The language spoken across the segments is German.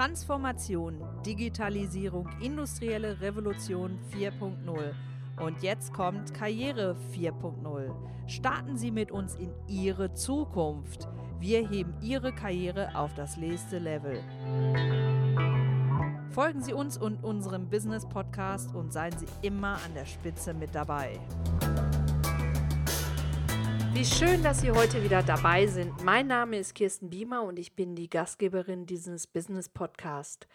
Transformation, Digitalisierung, industrielle Revolution 4.0. Und jetzt kommt Karriere 4.0. Starten Sie mit uns in Ihre Zukunft. Wir heben Ihre Karriere auf das nächste Level. Folgen Sie uns und unserem Business Podcast und seien Sie immer an der Spitze mit dabei. Wie schön, dass Sie heute wieder dabei sind. Mein Name ist Kirsten Biemer und ich bin die Gastgeberin dieses Business Podcast.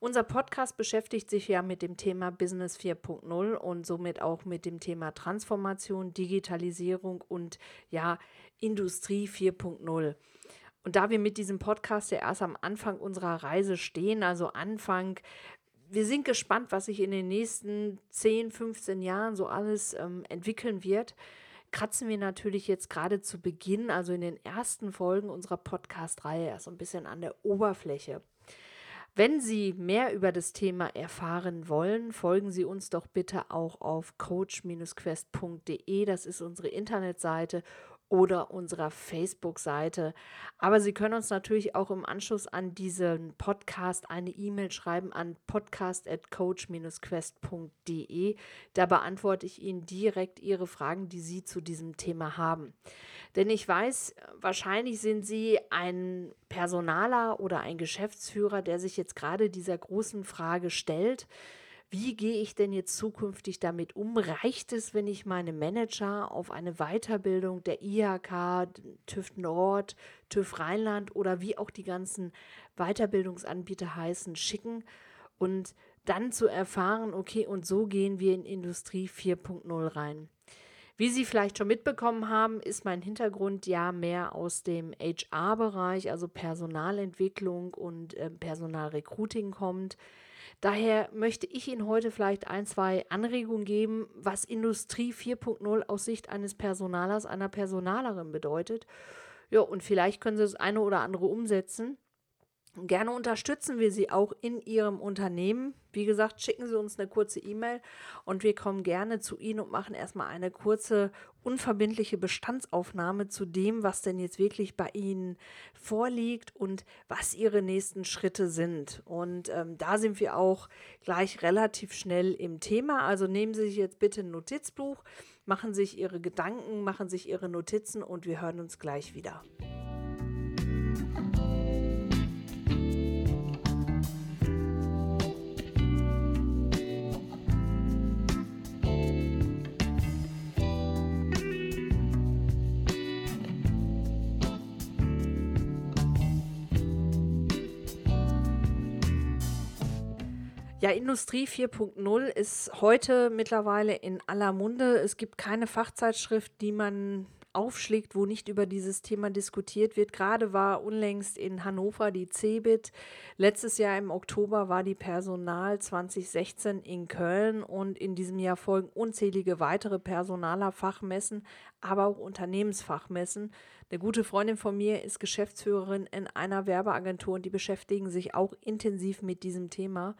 Unser Podcast beschäftigt sich ja mit dem Thema Business 4.0 und somit auch mit dem Thema Transformation, Digitalisierung und ja, Industrie 4.0. Und da wir mit diesem Podcast ja erst am Anfang unserer Reise stehen, also Anfang, wir sind gespannt, was sich in den nächsten 10, 15 Jahren so alles ähm, entwickeln wird kratzen wir natürlich jetzt gerade zu Beginn, also in den ersten Folgen unserer Podcast-Reihe, erst so ein bisschen an der Oberfläche. Wenn Sie mehr über das Thema erfahren wollen, folgen Sie uns doch bitte auch auf coach-quest.de. Das ist unsere Internetseite oder unserer Facebook-Seite. Aber Sie können uns natürlich auch im Anschluss an diesen Podcast eine E-Mail schreiben an podcast.coach-quest.de. Da beantworte ich Ihnen direkt Ihre Fragen, die Sie zu diesem Thema haben. Denn ich weiß, wahrscheinlich sind Sie ein Personaler oder ein Geschäftsführer, der sich jetzt gerade dieser großen Frage stellt wie gehe ich denn jetzt zukünftig damit um? Reicht es, wenn ich meine Manager auf eine Weiterbildung der IHK, TÜV Nord, TÜV Rheinland oder wie auch die ganzen Weiterbildungsanbieter heißen, schicken und dann zu erfahren, okay, und so gehen wir in Industrie 4.0 rein. Wie Sie vielleicht schon mitbekommen haben, ist mein Hintergrund ja mehr aus dem HR-Bereich, also Personalentwicklung und äh, Personalrecruiting kommt. Daher möchte ich Ihnen heute vielleicht ein, zwei Anregungen geben, was Industrie 4.0 aus Sicht eines Personalers, einer Personalerin bedeutet. Ja, und vielleicht können Sie das eine oder andere umsetzen. Gerne unterstützen wir Sie auch in Ihrem Unternehmen. Wie gesagt, schicken Sie uns eine kurze E-Mail und wir kommen gerne zu Ihnen und machen erstmal eine kurze, unverbindliche Bestandsaufnahme zu dem, was denn jetzt wirklich bei Ihnen vorliegt und was Ihre nächsten Schritte sind. Und ähm, da sind wir auch gleich relativ schnell im Thema. Also nehmen Sie sich jetzt bitte ein Notizbuch, machen sich Ihre Gedanken, machen sich Ihre Notizen und wir hören uns gleich wieder. Ja, Industrie 4.0 ist heute mittlerweile in aller Munde. Es gibt keine Fachzeitschrift, die man aufschlägt, wo nicht über dieses Thema diskutiert wird. Gerade war unlängst in Hannover die CeBIT. Letztes Jahr im Oktober war die Personal 2016 in Köln und in diesem Jahr folgen unzählige weitere Personalerfachmessen, aber auch Unternehmensfachmessen. Eine gute Freundin von mir ist Geschäftsführerin in einer Werbeagentur und die beschäftigen sich auch intensiv mit diesem Thema.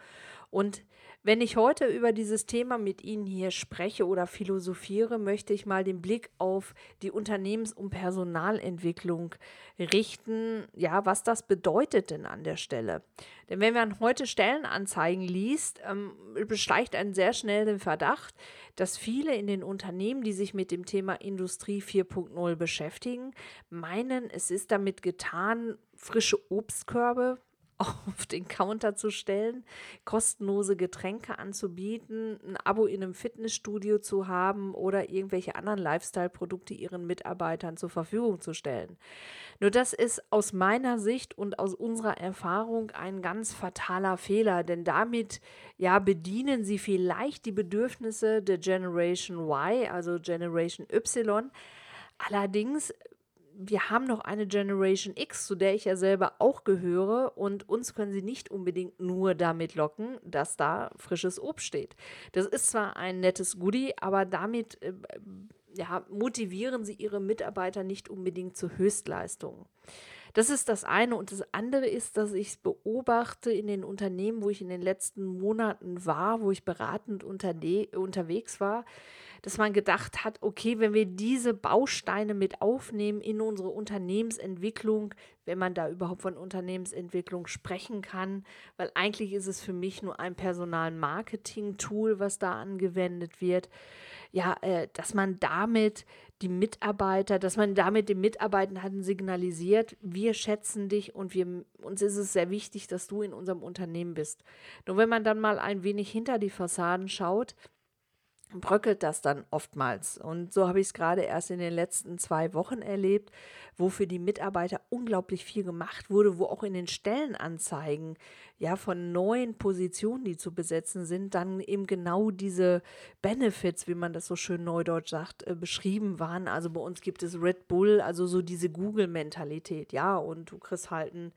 Und wenn ich heute über dieses Thema mit Ihnen hier spreche oder philosophiere, möchte ich mal den Blick auf die Unternehmens- und Personalentwicklung richten. Ja, was das bedeutet denn an der Stelle? Denn wenn man heute Stellenanzeigen liest, ähm, besteigt ein sehr schnell den Verdacht, dass viele in den Unternehmen, die sich mit dem Thema Industrie 4.0 beschäftigen, meinen, es ist damit getan, frische Obstkörbe auf den Counter zu stellen, kostenlose Getränke anzubieten, ein Abo in einem Fitnessstudio zu haben oder irgendwelche anderen Lifestyle-Produkte ihren Mitarbeitern zur Verfügung zu stellen. Nur das ist aus meiner Sicht und aus unserer Erfahrung ein ganz fataler Fehler, denn damit ja bedienen sie vielleicht die Bedürfnisse der Generation Y, also Generation Y. Allerdings wir haben noch eine Generation X, zu der ich ja selber auch gehöre und uns können sie nicht unbedingt nur damit locken, dass da frisches Obst steht. Das ist zwar ein nettes Goodie, aber damit äh, ja, motivieren sie ihre Mitarbeiter nicht unbedingt zu Höchstleistungen. Das ist das eine. Und das andere ist, dass ich es beobachte in den Unternehmen, wo ich in den letzten Monaten war, wo ich beratend unterwegs war, dass man gedacht hat, okay, wenn wir diese Bausteine mit aufnehmen in unsere Unternehmensentwicklung, wenn man da überhaupt von Unternehmensentwicklung sprechen kann, weil eigentlich ist es für mich nur ein Personalmarketing-Tool, was da angewendet wird, ja, äh, dass man damit die Mitarbeiter, dass man damit den Mitarbeitern signalisiert, wir schätzen dich und wir, uns ist es sehr wichtig, dass du in unserem Unternehmen bist. Nur wenn man dann mal ein wenig hinter die Fassaden schaut, bröckelt das dann oftmals. Und so habe ich es gerade erst in den letzten zwei Wochen erlebt, wo für die Mitarbeiter unglaublich viel gemacht wurde, wo auch in den Stellenanzeigen ja von neuen Positionen, die zu besetzen sind, dann eben genau diese Benefits, wie man das so schön neudeutsch sagt, äh, beschrieben waren. Also bei uns gibt es Red Bull, also so diese Google-Mentalität, ja, und du kriegst halt ein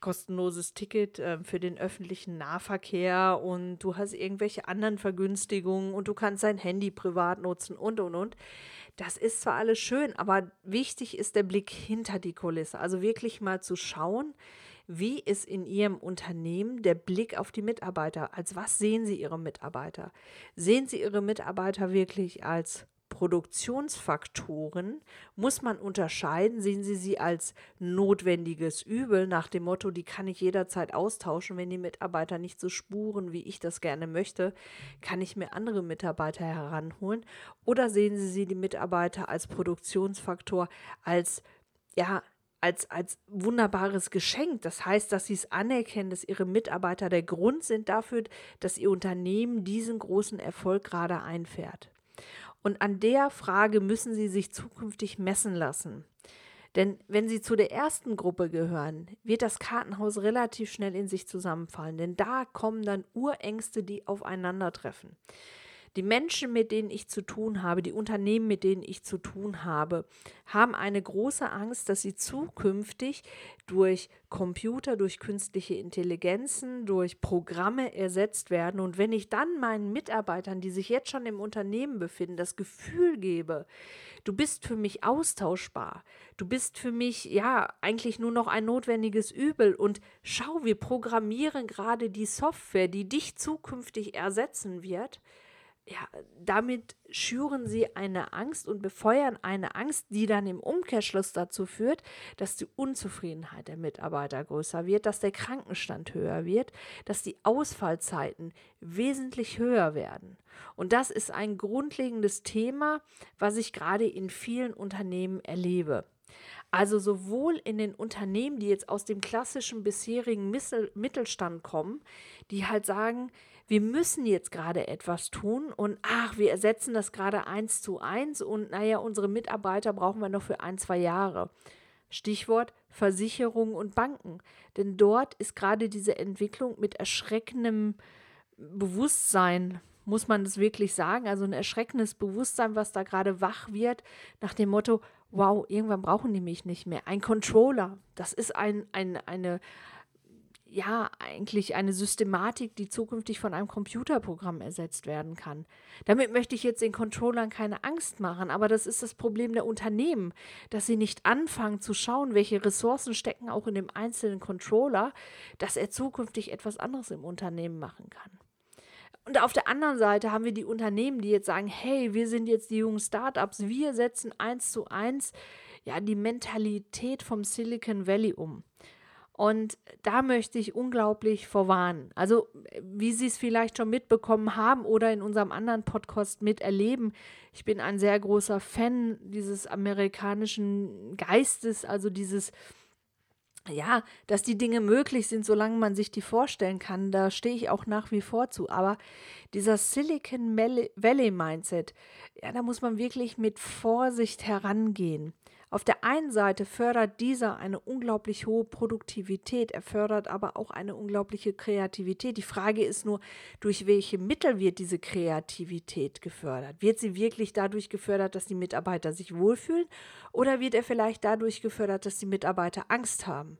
kostenloses Ticket äh, für den öffentlichen Nahverkehr und du hast irgendwelche anderen Vergünstigungen und du kannst dein Handy privat nutzen und und und. Das ist zwar alles schön, aber wichtig ist der Blick hinter die Kulisse. Also wirklich mal zu schauen, wie ist in Ihrem Unternehmen der Blick auf die Mitarbeiter? Als was sehen Sie Ihre Mitarbeiter? Sehen Sie Ihre Mitarbeiter wirklich als Produktionsfaktoren muss man unterscheiden. Sehen Sie sie als notwendiges Übel nach dem Motto, die kann ich jederzeit austauschen, wenn die Mitarbeiter nicht so spuren, wie ich das gerne möchte, kann ich mir andere Mitarbeiter heranholen. Oder sehen Sie sie die Mitarbeiter als Produktionsfaktor, als ja, als, als wunderbares Geschenk. Das heißt, dass sie es anerkennen, dass ihre Mitarbeiter der Grund sind dafür, dass ihr Unternehmen diesen großen Erfolg gerade einfährt. Und an der Frage müssen Sie sich zukünftig messen lassen. Denn wenn Sie zu der ersten Gruppe gehören, wird das Kartenhaus relativ schnell in sich zusammenfallen. Denn da kommen dann Urängste, die aufeinandertreffen. Die Menschen, mit denen ich zu tun habe, die Unternehmen, mit denen ich zu tun habe, haben eine große Angst, dass sie zukünftig durch Computer, durch künstliche Intelligenzen, durch Programme ersetzt werden. Und wenn ich dann meinen Mitarbeitern, die sich jetzt schon im Unternehmen befinden, das Gefühl gebe, du bist für mich austauschbar, du bist für mich ja eigentlich nur noch ein notwendiges Übel und schau, wir programmieren gerade die Software, die dich zukünftig ersetzen wird, ja, damit schüren sie eine Angst und befeuern eine Angst, die dann im Umkehrschluss dazu führt, dass die Unzufriedenheit der Mitarbeiter größer wird, dass der Krankenstand höher wird, dass die Ausfallzeiten wesentlich höher werden. Und das ist ein grundlegendes Thema, was ich gerade in vielen Unternehmen erlebe. Also sowohl in den Unternehmen, die jetzt aus dem klassischen bisherigen Mittelstand kommen, die halt sagen, wir müssen jetzt gerade etwas tun und ach, wir ersetzen das gerade eins zu eins und naja, unsere Mitarbeiter brauchen wir noch für ein, zwei Jahre. Stichwort Versicherung und Banken. Denn dort ist gerade diese Entwicklung mit erschreckendem Bewusstsein, muss man das wirklich sagen, also ein erschreckendes Bewusstsein, was da gerade wach wird, nach dem Motto, wow, irgendwann brauchen die mich nicht mehr. Ein Controller, das ist ein, ein, eine, ja eigentlich eine Systematik, die zukünftig von einem Computerprogramm ersetzt werden kann. Damit möchte ich jetzt den Controllern keine Angst machen, aber das ist das Problem der Unternehmen, dass sie nicht anfangen zu schauen, welche Ressourcen stecken auch in dem einzelnen Controller, dass er zukünftig etwas anderes im Unternehmen machen kann. Und auf der anderen Seite haben wir die Unternehmen, die jetzt sagen, hey, wir sind jetzt die jungen Startups, wir setzen eins zu eins ja die Mentalität vom Silicon Valley um. Und da möchte ich unglaublich vorwarnen. Also, wie Sie es vielleicht schon mitbekommen haben oder in unserem anderen Podcast miterleben, ich bin ein sehr großer Fan dieses amerikanischen Geistes, also dieses, ja, dass die Dinge möglich sind, solange man sich die vorstellen kann. Da stehe ich auch nach wie vor zu. Aber dieser Silicon Valley Mindset, ja, da muss man wirklich mit Vorsicht herangehen. Auf der einen Seite fördert dieser eine unglaublich hohe Produktivität, er fördert aber auch eine unglaubliche Kreativität. Die Frage ist nur, durch welche Mittel wird diese Kreativität gefördert? Wird sie wirklich dadurch gefördert, dass die Mitarbeiter sich wohlfühlen oder wird er vielleicht dadurch gefördert, dass die Mitarbeiter Angst haben?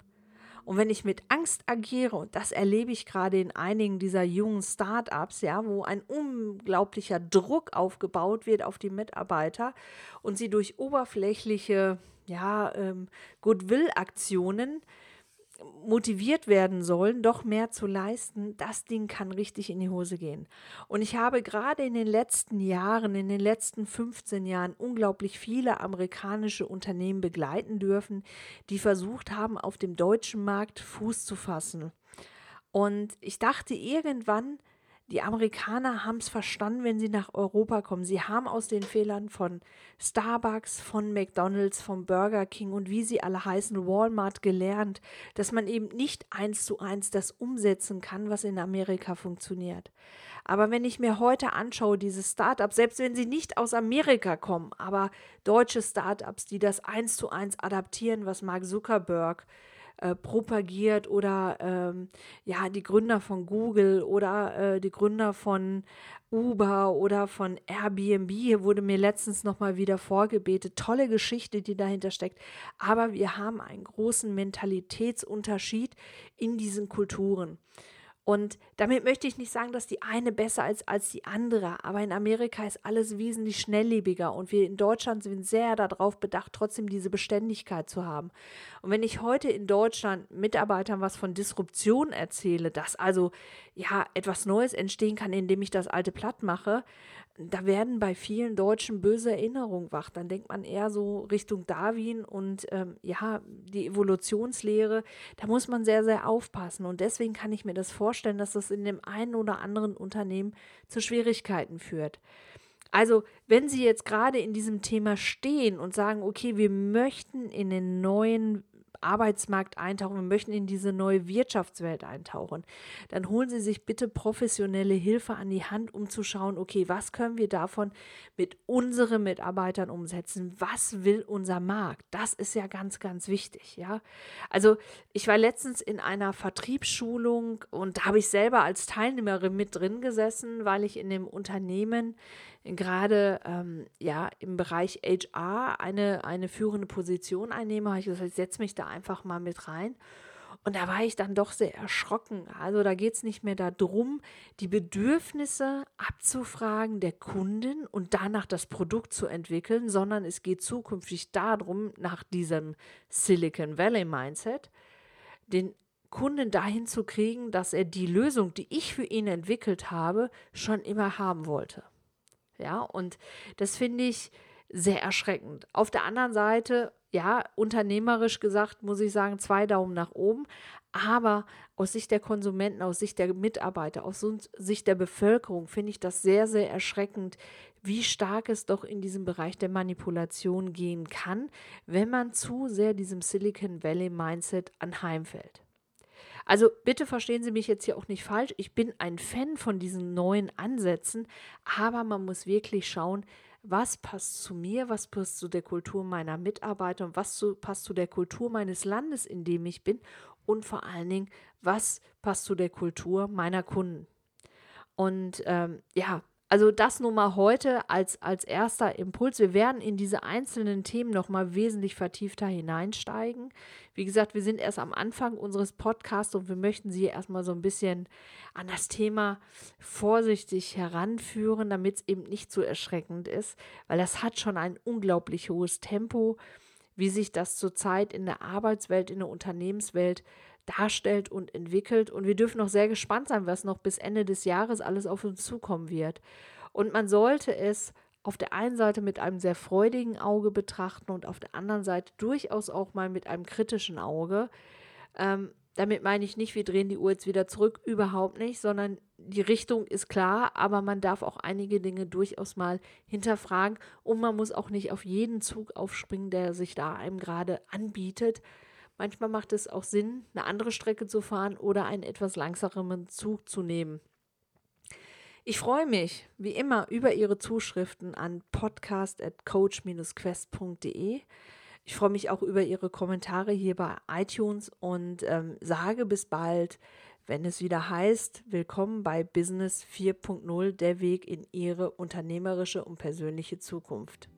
Und wenn ich mit Angst agiere, und das erlebe ich gerade in einigen dieser jungen Startups, ja, wo ein unglaublicher Druck aufgebaut wird auf die Mitarbeiter und sie durch oberflächliche ja, ähm, Goodwill-Aktionen motiviert werden sollen, doch mehr zu leisten, das Ding kann richtig in die Hose gehen. Und ich habe gerade in den letzten Jahren, in den letzten 15 Jahren unglaublich viele amerikanische Unternehmen begleiten dürfen, die versucht haben, auf dem deutschen Markt Fuß zu fassen. Und ich dachte irgendwann, die Amerikaner haben es verstanden, wenn sie nach Europa kommen. Sie haben aus den Fehlern von Starbucks, von McDonald's, von Burger King und wie sie alle heißen, Walmart gelernt, dass man eben nicht eins zu eins das umsetzen kann, was in Amerika funktioniert. Aber wenn ich mir heute anschaue, diese Startups, selbst wenn sie nicht aus Amerika kommen, aber deutsche Startups, die das eins zu eins adaptieren, was Mark Zuckerberg äh, äh, propagiert oder ähm, ja, die Gründer von Google oder äh, die Gründer von Uber oder von Airbnb. Hier wurde mir letztens nochmal wieder vorgebetet. Tolle Geschichte, die dahinter steckt. Aber wir haben einen großen Mentalitätsunterschied in diesen Kulturen. Und damit möchte ich nicht sagen, dass die eine besser ist als die andere, aber in Amerika ist alles wesentlich schnelllebiger und wir in Deutschland sind sehr darauf bedacht, trotzdem diese Beständigkeit zu haben. Und wenn ich heute in Deutschland Mitarbeitern was von Disruption erzähle, dass also ja etwas Neues entstehen kann, indem ich das alte platt mache, da werden bei vielen Deutschen böse Erinnerungen wach. Dann denkt man eher so Richtung Darwin und ähm, ja, die Evolutionslehre. Da muss man sehr, sehr aufpassen. Und deswegen kann ich mir das vorstellen, dass das in dem einen oder anderen Unternehmen zu Schwierigkeiten führt. Also, wenn Sie jetzt gerade in diesem Thema stehen und sagen, okay, wir möchten in den neuen Arbeitsmarkt eintauchen, wir möchten in diese neue Wirtschaftswelt eintauchen, dann holen Sie sich bitte professionelle Hilfe an die Hand, um zu schauen, okay, was können wir davon mit unseren Mitarbeitern umsetzen? Was will unser Markt? Das ist ja ganz, ganz wichtig, ja. Also ich war letztens in einer Vertriebsschulung und da habe ich selber als Teilnehmerin mit drin gesessen, weil ich in dem Unternehmen gerade ähm, ja im Bereich HR eine, eine führende Position einnehme, habe ich gesagt, ich setze mich da einfach mal mit rein. Und da war ich dann doch sehr erschrocken. Also da geht es nicht mehr darum, die Bedürfnisse abzufragen der Kunden und danach das Produkt zu entwickeln, sondern es geht zukünftig darum, nach diesem Silicon Valley Mindset, den Kunden dahin zu kriegen, dass er die Lösung, die ich für ihn entwickelt habe, schon immer haben wollte. Ja, und das finde ich sehr erschreckend. Auf der anderen Seite, ja, unternehmerisch gesagt, muss ich sagen, zwei Daumen nach oben. Aber aus Sicht der Konsumenten, aus Sicht der Mitarbeiter, aus Sicht der Bevölkerung finde ich das sehr, sehr erschreckend, wie stark es doch in diesem Bereich der Manipulation gehen kann, wenn man zu sehr diesem Silicon Valley Mindset anheimfällt. Also bitte verstehen Sie mich jetzt hier auch nicht falsch. Ich bin ein Fan von diesen neuen Ansätzen, aber man muss wirklich schauen, was passt zu mir, was passt zu der Kultur meiner Mitarbeiter und was zu, passt zu der Kultur meines Landes, in dem ich bin und vor allen Dingen, was passt zu der Kultur meiner Kunden. Und ähm, ja, also das nun mal heute als, als erster Impuls. Wir werden in diese einzelnen Themen nochmal wesentlich vertiefter hineinsteigen. Wie gesagt, wir sind erst am Anfang unseres Podcasts und wir möchten Sie erstmal so ein bisschen an das Thema vorsichtig heranführen, damit es eben nicht so erschreckend ist, weil das hat schon ein unglaublich hohes Tempo, wie sich das zurzeit in der Arbeitswelt, in der Unternehmenswelt darstellt und entwickelt. Und wir dürfen noch sehr gespannt sein, was noch bis Ende des Jahres alles auf uns zukommen wird. Und man sollte es auf der einen Seite mit einem sehr freudigen Auge betrachten und auf der anderen Seite durchaus auch mal mit einem kritischen Auge. Ähm, damit meine ich nicht, wir drehen die Uhr jetzt wieder zurück, überhaupt nicht, sondern die Richtung ist klar, aber man darf auch einige Dinge durchaus mal hinterfragen und man muss auch nicht auf jeden Zug aufspringen, der sich da einem gerade anbietet, Manchmal macht es auch Sinn, eine andere Strecke zu fahren oder einen etwas langsameren Zug zu nehmen. Ich freue mich, wie immer, über Ihre Zuschriften an podcast.coach-quest.de. Ich freue mich auch über Ihre Kommentare hier bei iTunes und ähm, sage bis bald, wenn es wieder heißt, willkommen bei Business 4.0, der Weg in Ihre unternehmerische und persönliche Zukunft.